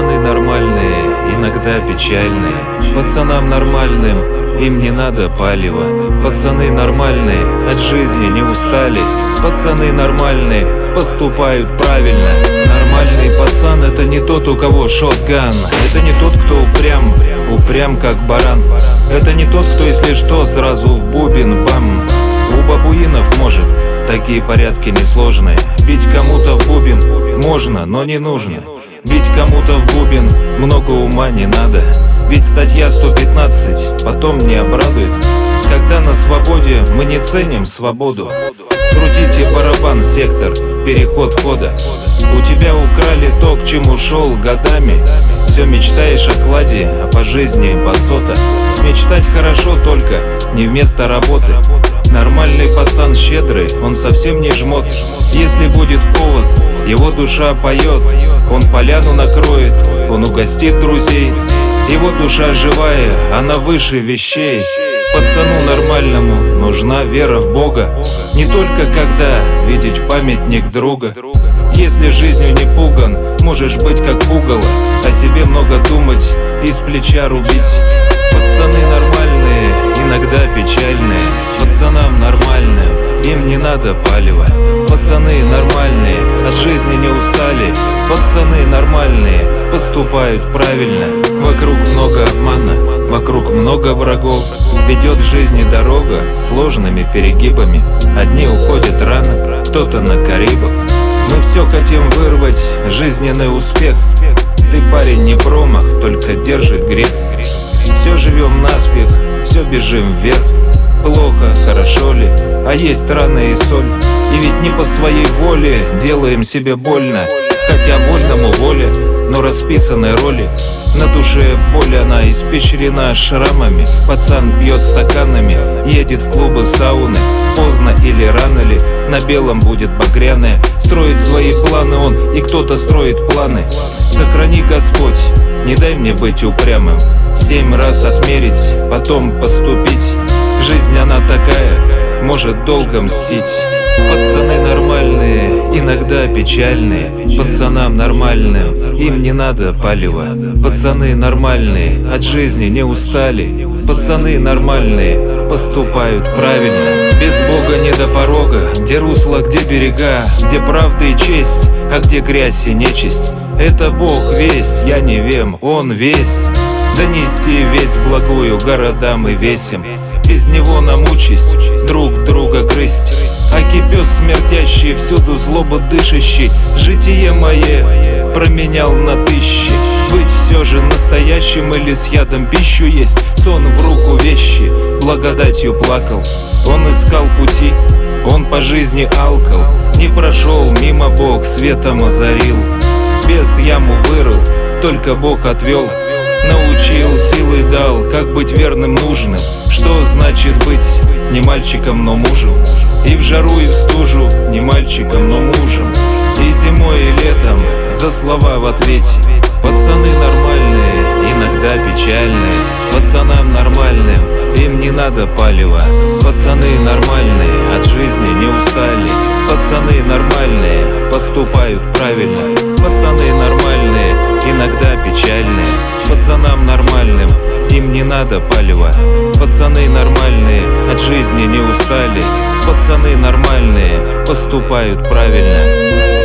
нормальные, иногда печальные. Пацанам нормальным, им не надо палева Пацаны нормальные, от жизни не устали. Пацаны нормальные, поступают правильно. Нормальный пацан это не тот, у кого шотган. Это не тот, кто упрям, упрям как баран. Это не тот, кто если что сразу в бубен бам У бабуинов может Такие порядки несложные. Бить кому-то в бубен можно, но не нужно. Бить кому-то в бубен много ума не надо. Ведь статья 115 потом не обрадует. Когда на свободе мы не ценим свободу. Крутите барабан, сектор, переход хода. У тебя украли то, к чему шел годами. Все мечтаешь о кладе, а по жизни басота. Мечтать хорошо только не вместо работы Нормальный пацан щедрый, он совсем не жмот. Если будет повод, его душа поет. Он поляну накроет, он угостит друзей. Его душа живая, она выше вещей. Пацану нормальному нужна вера в Бога. Не только когда видеть памятник друга. Если жизнью не пуган, можешь быть как пугало. О себе много думать, из плеча рубить Пацаны нормальные, от жизни не устали. Пацаны нормальные, поступают правильно. Вокруг много обмана, вокруг много врагов. Ведет жизни дорога сложными перегибами. Одни уходят рано, кто-то на Карибах. Мы все хотим вырвать жизненный успех. Ты парень не промах, только держит грех. Все живем наспех, все бежим вверх. Плохо, хорошо а есть странная и соль. И ведь не по своей воле делаем себе больно. Хотя вольному воле, но расписанной роли. На душе боль, она испещрена шрамами. Пацан пьет стаканами, едет в клубы сауны. Поздно или рано ли, на белом будет багряное. Строит свои планы он, и кто-то строит планы. Сохрани Господь, не дай мне быть упрямым. Семь раз отмерить, потом поступить. Жизнь она такая, может долго мстить. Пацаны нормальные, иногда печальные. Пацанам нормальным, им не надо палева. Пацаны нормальные, от жизни не устали. Пацаны нормальные, поступают правильно. Без Бога не до порога, где русло, где берега Где правда и честь, а где грязь и нечисть. Это Бог весть, я не вем, Он весть. Донести весть благую городам и весим Без него нам участь друг друга грызть. Аки пес смердящий, всюду злоба дышащий Житие мое променял на тысячи Быть все же настоящим или с ядом пищу есть. Сон в руку вещи, благодатью плакал. Он искал пути, он по жизни алкал. Не прошел мимо Бог, светом озарил. Без яму вырыл, только Бог отвел Научил, силой дал, как быть верным нужным. Что значит быть не мальчиком, но мужем? И в жару, и в стужу, не мальчиком, но мужем. И зимой, и летом, за слова в ответе. Пацаны нормальные, иногда печальные. Пацанам нормальным, им не надо палева. Пацаны нормальные, от жизни не устали. Пацаны нормальные, поступают правильно. Пацаны нормальные, иногда печальные. Пацанам нормальным, им не надо палева. Пацаны нормальные, от жизни не устали. Пацаны нормальные, поступают правильно